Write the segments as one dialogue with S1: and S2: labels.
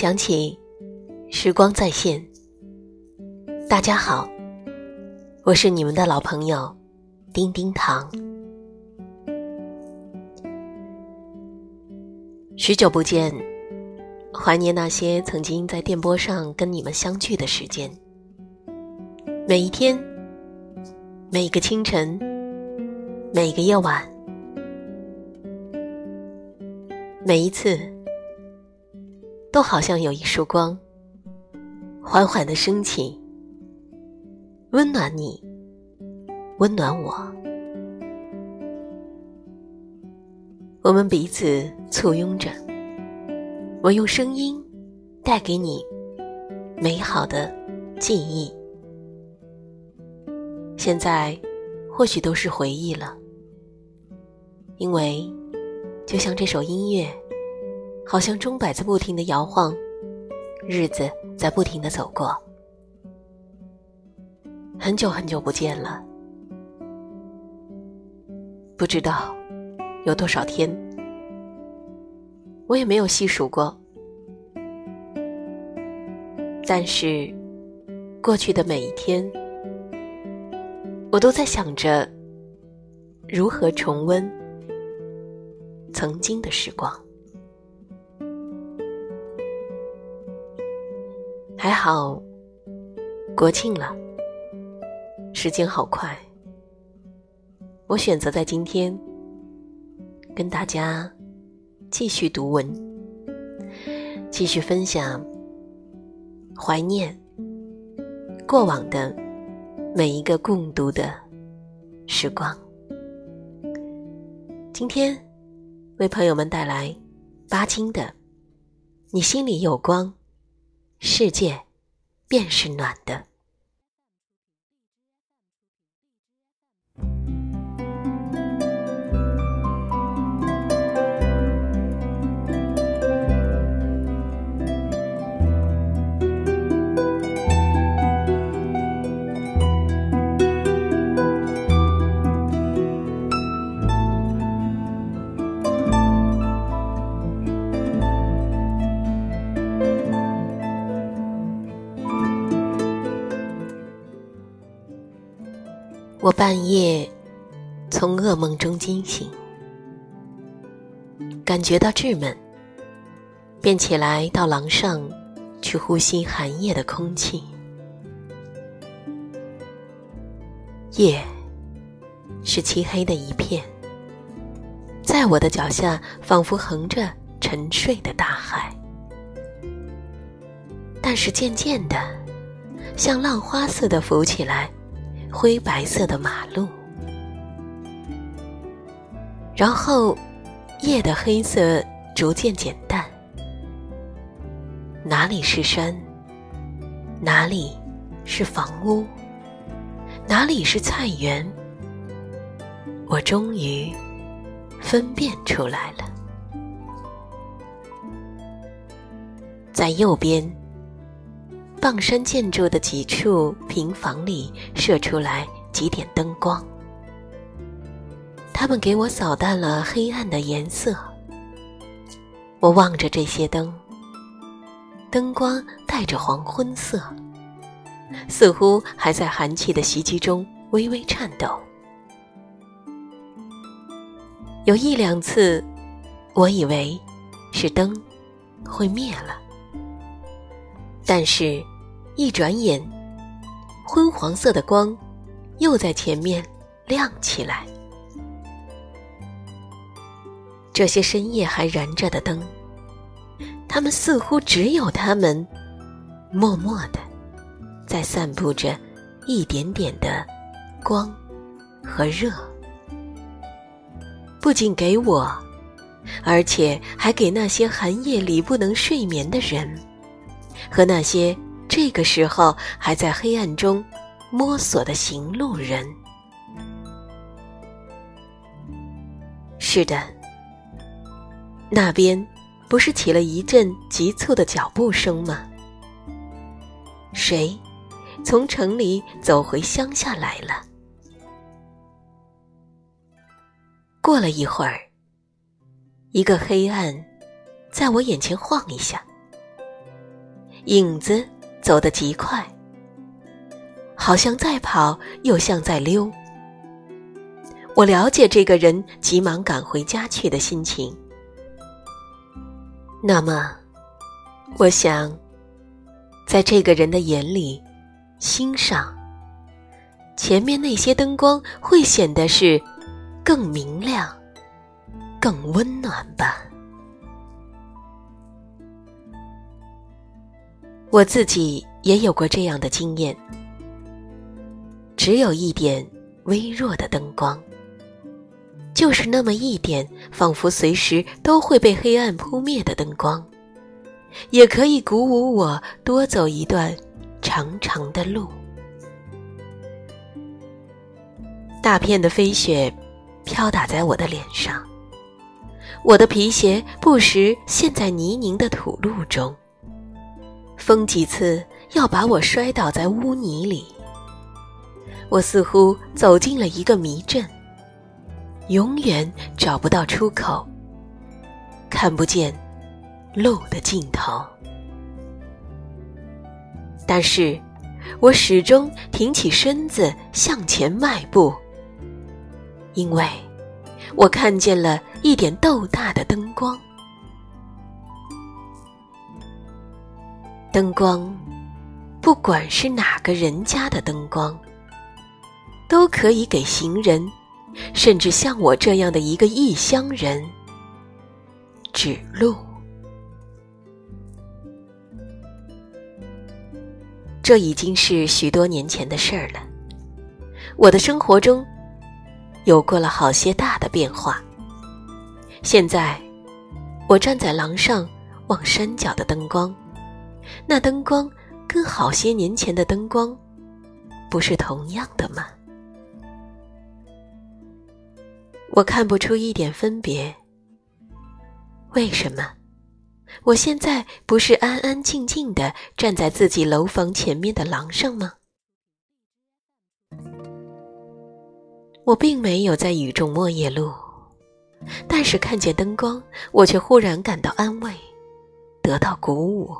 S1: 想起，时光再现。大家好，我是你们的老朋友丁丁糖。许久不见，怀念那些曾经在电波上跟你们相聚的时间。每一天，每个清晨，每个夜晚，每一次。都好像有一束光，缓缓的升起，温暖你，温暖我。我们彼此簇拥着，我用声音带给你美好的记忆。现在或许都是回忆了，因为就像这首音乐。好像钟摆在不停的摇晃，日子在不停的走过，很久很久不见了，不知道有多少天，我也没有细数过。但是过去的每一天，我都在想着如何重温曾经的时光。还好，国庆了，时间好快。我选择在今天跟大家继续读文，继续分享怀念过往的每一个共读的时光。今天为朋友们带来巴金的《你心里有光》。世界便是暖的。我半夜从噩梦中惊醒，感觉到稚闷，便起来到廊上去呼吸寒夜的空气。夜是漆黑的一片，在我的脚下仿佛横着沉睡的大海，但是渐渐的，像浪花似的浮起来。灰白色的马路，然后夜的黑色逐渐减淡。哪里是山？哪里是房屋？哪里是菜园？我终于分辨出来了，在右边。傍山建筑的几处平房里射出来几点灯光，它们给我扫淡了黑暗的颜色。我望着这些灯，灯光带着黄昏色，似乎还在寒气的袭击中微微颤抖。有一两次，我以为是灯会灭了，但是。一转眼，昏黄色的光又在前面亮起来。这些深夜还燃着的灯，它们似乎只有它们，默默的在散布着一点点的光和热，不仅给我，而且还给那些寒夜里不能睡眠的人和那些。这个时候还在黑暗中摸索的行路人，是的，那边不是起了一阵急促的脚步声吗？谁从城里走回乡下来了？过了一会儿，一个黑暗在我眼前晃一下，影子走得极快，好像在跑，又像在溜。我了解这个人急忙赶回家去的心情。那么，我想，在这个人的眼里、心上，前面那些灯光会显得是更明亮、更温暖吧。我自己也有过这样的经验，只有一点微弱的灯光，就是那么一点，仿佛随时都会被黑暗扑灭的灯光，也可以鼓舞我多走一段长长的路。大片的飞雪飘打在我的脸上，我的皮鞋不时陷在泥泞的土路中。风几次要把我摔倒在污泥里，我似乎走进了一个迷阵，永远找不到出口，看不见路的尽头。但是，我始终挺起身子向前迈步，因为我看见了一点豆大的灯光。灯光，不管是哪个人家的灯光，都可以给行人，甚至像我这样的一个异乡人指路。这已经是许多年前的事儿了。我的生活中有过了好些大的变化。现在，我站在廊上望山脚的灯光。那灯光跟好些年前的灯光，不是同样的吗？我看不出一点分别。为什么？我现在不是安安静静的站在自己楼房前面的廊上吗？我并没有在雨中摸夜路，但是看见灯光，我却忽然感到安慰，得到鼓舞。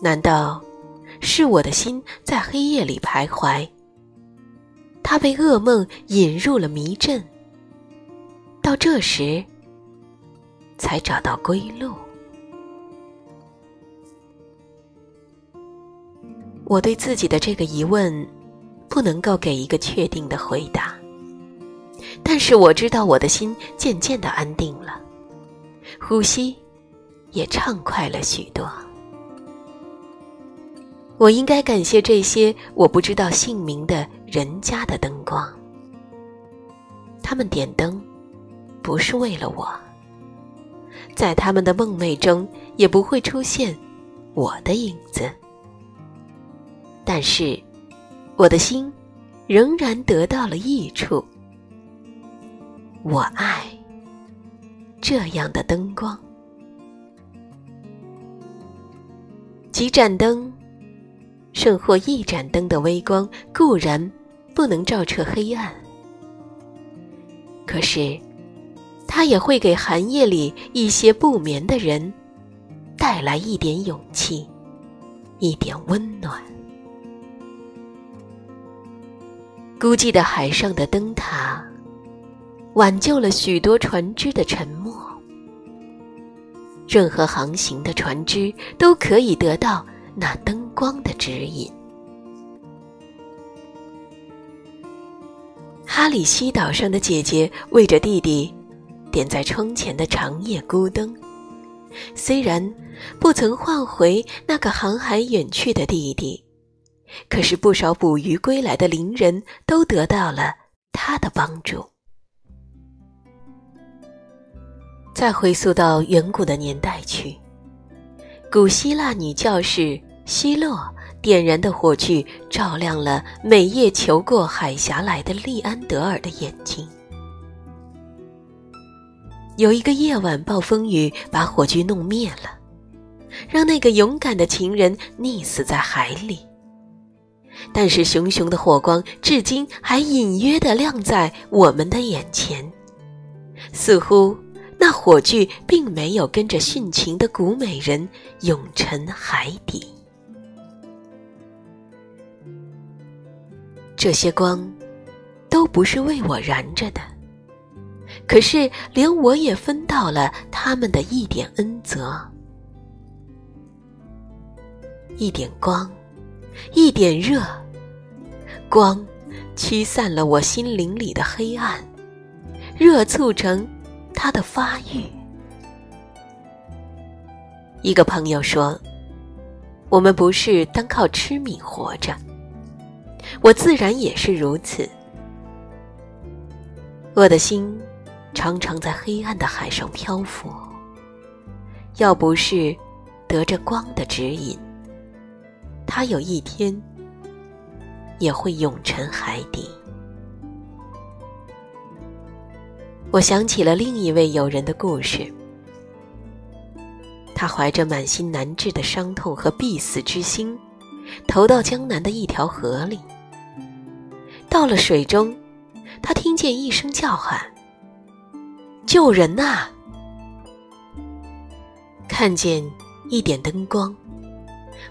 S1: 难道是我的心在黑夜里徘徊？他被噩梦引入了迷阵，到这时才找到归路。我对自己的这个疑问不能够给一个确定的回答，但是我知道我的心渐渐的安定了，呼吸也畅快了许多。我应该感谢这些我不知道姓名的人家的灯光。他们点灯，不是为了我，在他们的梦寐中也不会出现我的影子。但是，我的心仍然得到了益处。我爱这样的灯光，几盏灯。胜或一盏灯的微光固然不能照彻黑暗，可是它也会给寒夜里一些不眠的人带来一点勇气，一点温暖。孤寂的海上的灯塔，挽救了许多船只的沉没。任何航行的船只都可以得到。那灯光的指引。哈里西岛上的姐姐为着弟弟点在窗前的长夜孤灯，虽然不曾换回那个航海远去的弟弟，可是不少捕鱼归来的邻人都得到了他的帮助。再回溯到远古的年代去。古希腊女教士希洛点燃的火炬，照亮了每夜求过海峡来的利安德尔的眼睛。有一个夜晚，暴风雨把火炬弄灭了，让那个勇敢的情人溺死在海里。但是熊熊的火光至今还隐约的亮在我们的眼前，似乎那火炬并没有跟着殉情的古美人永沉海底。这些光，都不是为我燃着的。可是，连我也分到了他们的一点恩泽，一点光，一点热，光驱散了我心灵里的黑暗，热促成它的发育。一个朋友说：“我们不是单靠吃米活着。”我自然也是如此。我的心常常在黑暗的海上漂浮，要不是得着光的指引，它有一天也会永沉海底。我想起了另一位友人的故事，他怀着满心难治的伤痛和必死之心，投到江南的一条河里。到了水中，他听见一声叫喊：“救人呐！”看见一点灯光，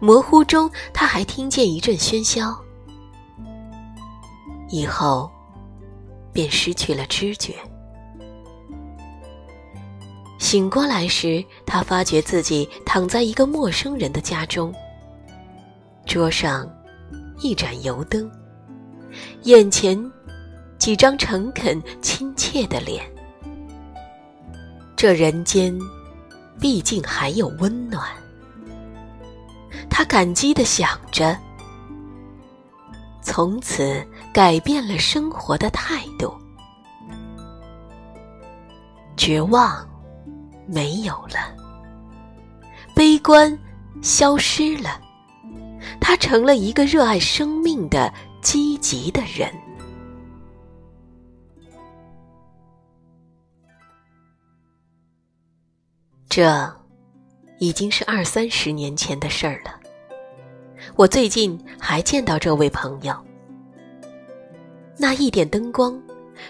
S1: 模糊中他还听见一阵喧嚣。以后，便失去了知觉。醒过来时，他发觉自己躺在一个陌生人的家中，桌上一盏油灯。眼前几张诚恳亲切的脸，这人间毕竟还有温暖。他感激的想着，从此改变了生活的态度，绝望没有了，悲观消失了，他成了一个热爱生命的。积极的人，这已经是二三十年前的事儿了。我最近还见到这位朋友，那一点灯光，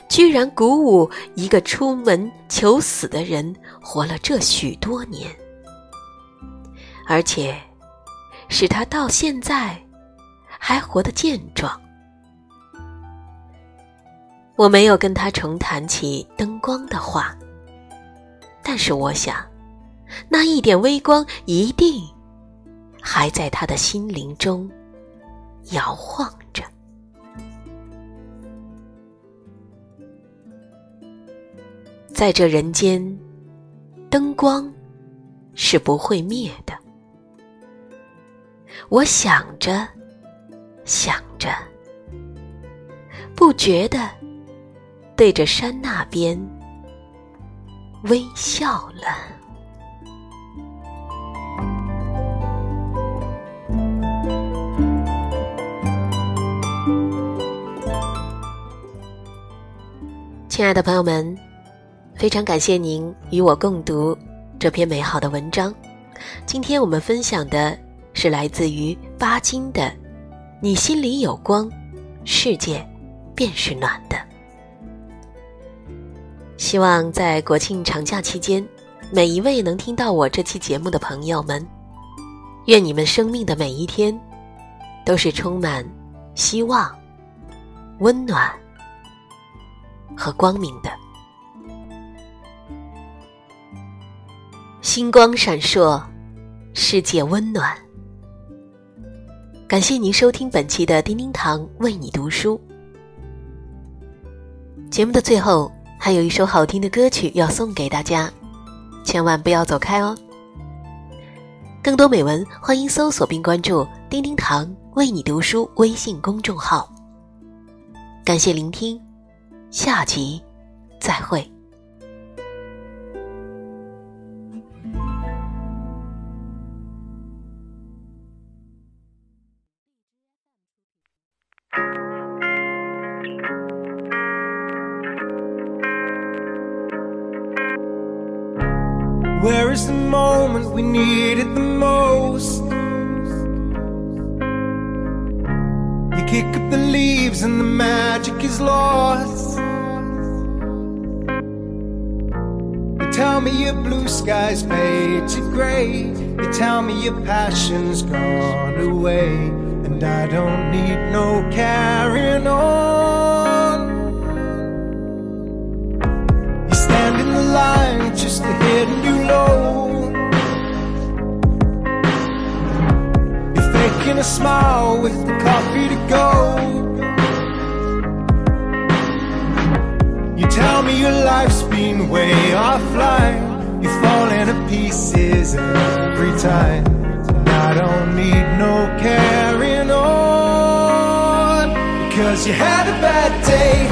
S1: 居然鼓舞一个出门求死的人活了这许多年，而且使他到现在。还活得健壮。我没有跟他重谈起灯光的话，但是我想，那一点微光一定还在他的心灵中摇晃着。在这人间，灯光是不会灭的。我想着。想着，不觉的对着山那边微笑了。亲爱的朋友们，非常感谢您与我共读这篇美好的文章。今天我们分享的是来自于巴金的。你心里有光，世界便是暖的。希望在国庆长假期间，每一位能听到我这期节目的朋友们，愿你们生命的每一天都是充满希望、温暖和光明的。星光闪烁，世界温暖。感谢您收听本期的叮叮堂为你读书。节目的最后还有一首好听的歌曲要送给大家，千万不要走开哦。更多美文，欢迎搜索并关注“叮叮堂为你读书”微信公众号。感谢聆听，下集再会。
S2: tell me your blue skies fade to gray. They tell me your passion's gone away. And I don't need no carrying on. You stand in the line just to hit a new low. You're faking a smile with the coffee to go. You tell me your life's been way offline. You're falling to pieces every time. I don't need no carrying on. Because you had a bad day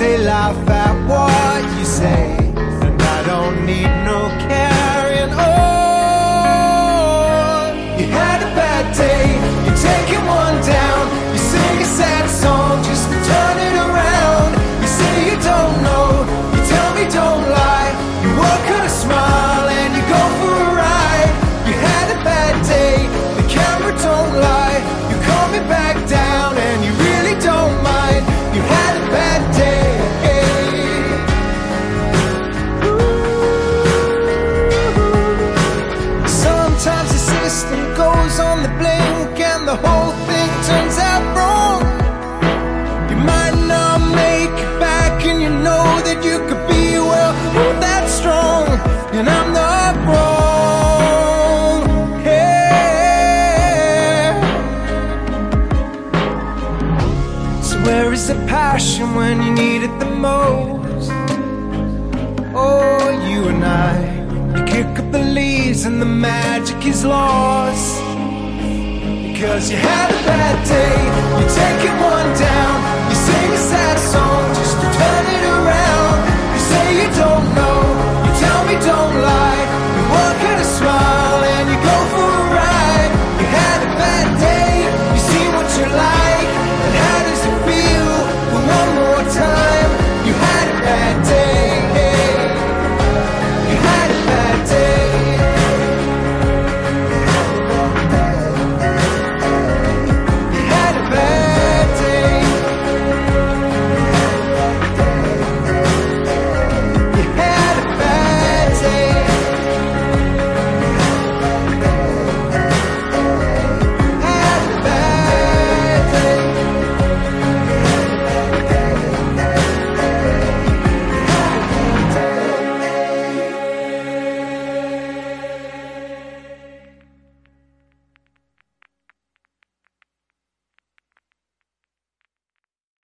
S2: c'est la fin. and the magic is lost. Because you had a bad day, you take it one down, you sing a sad song.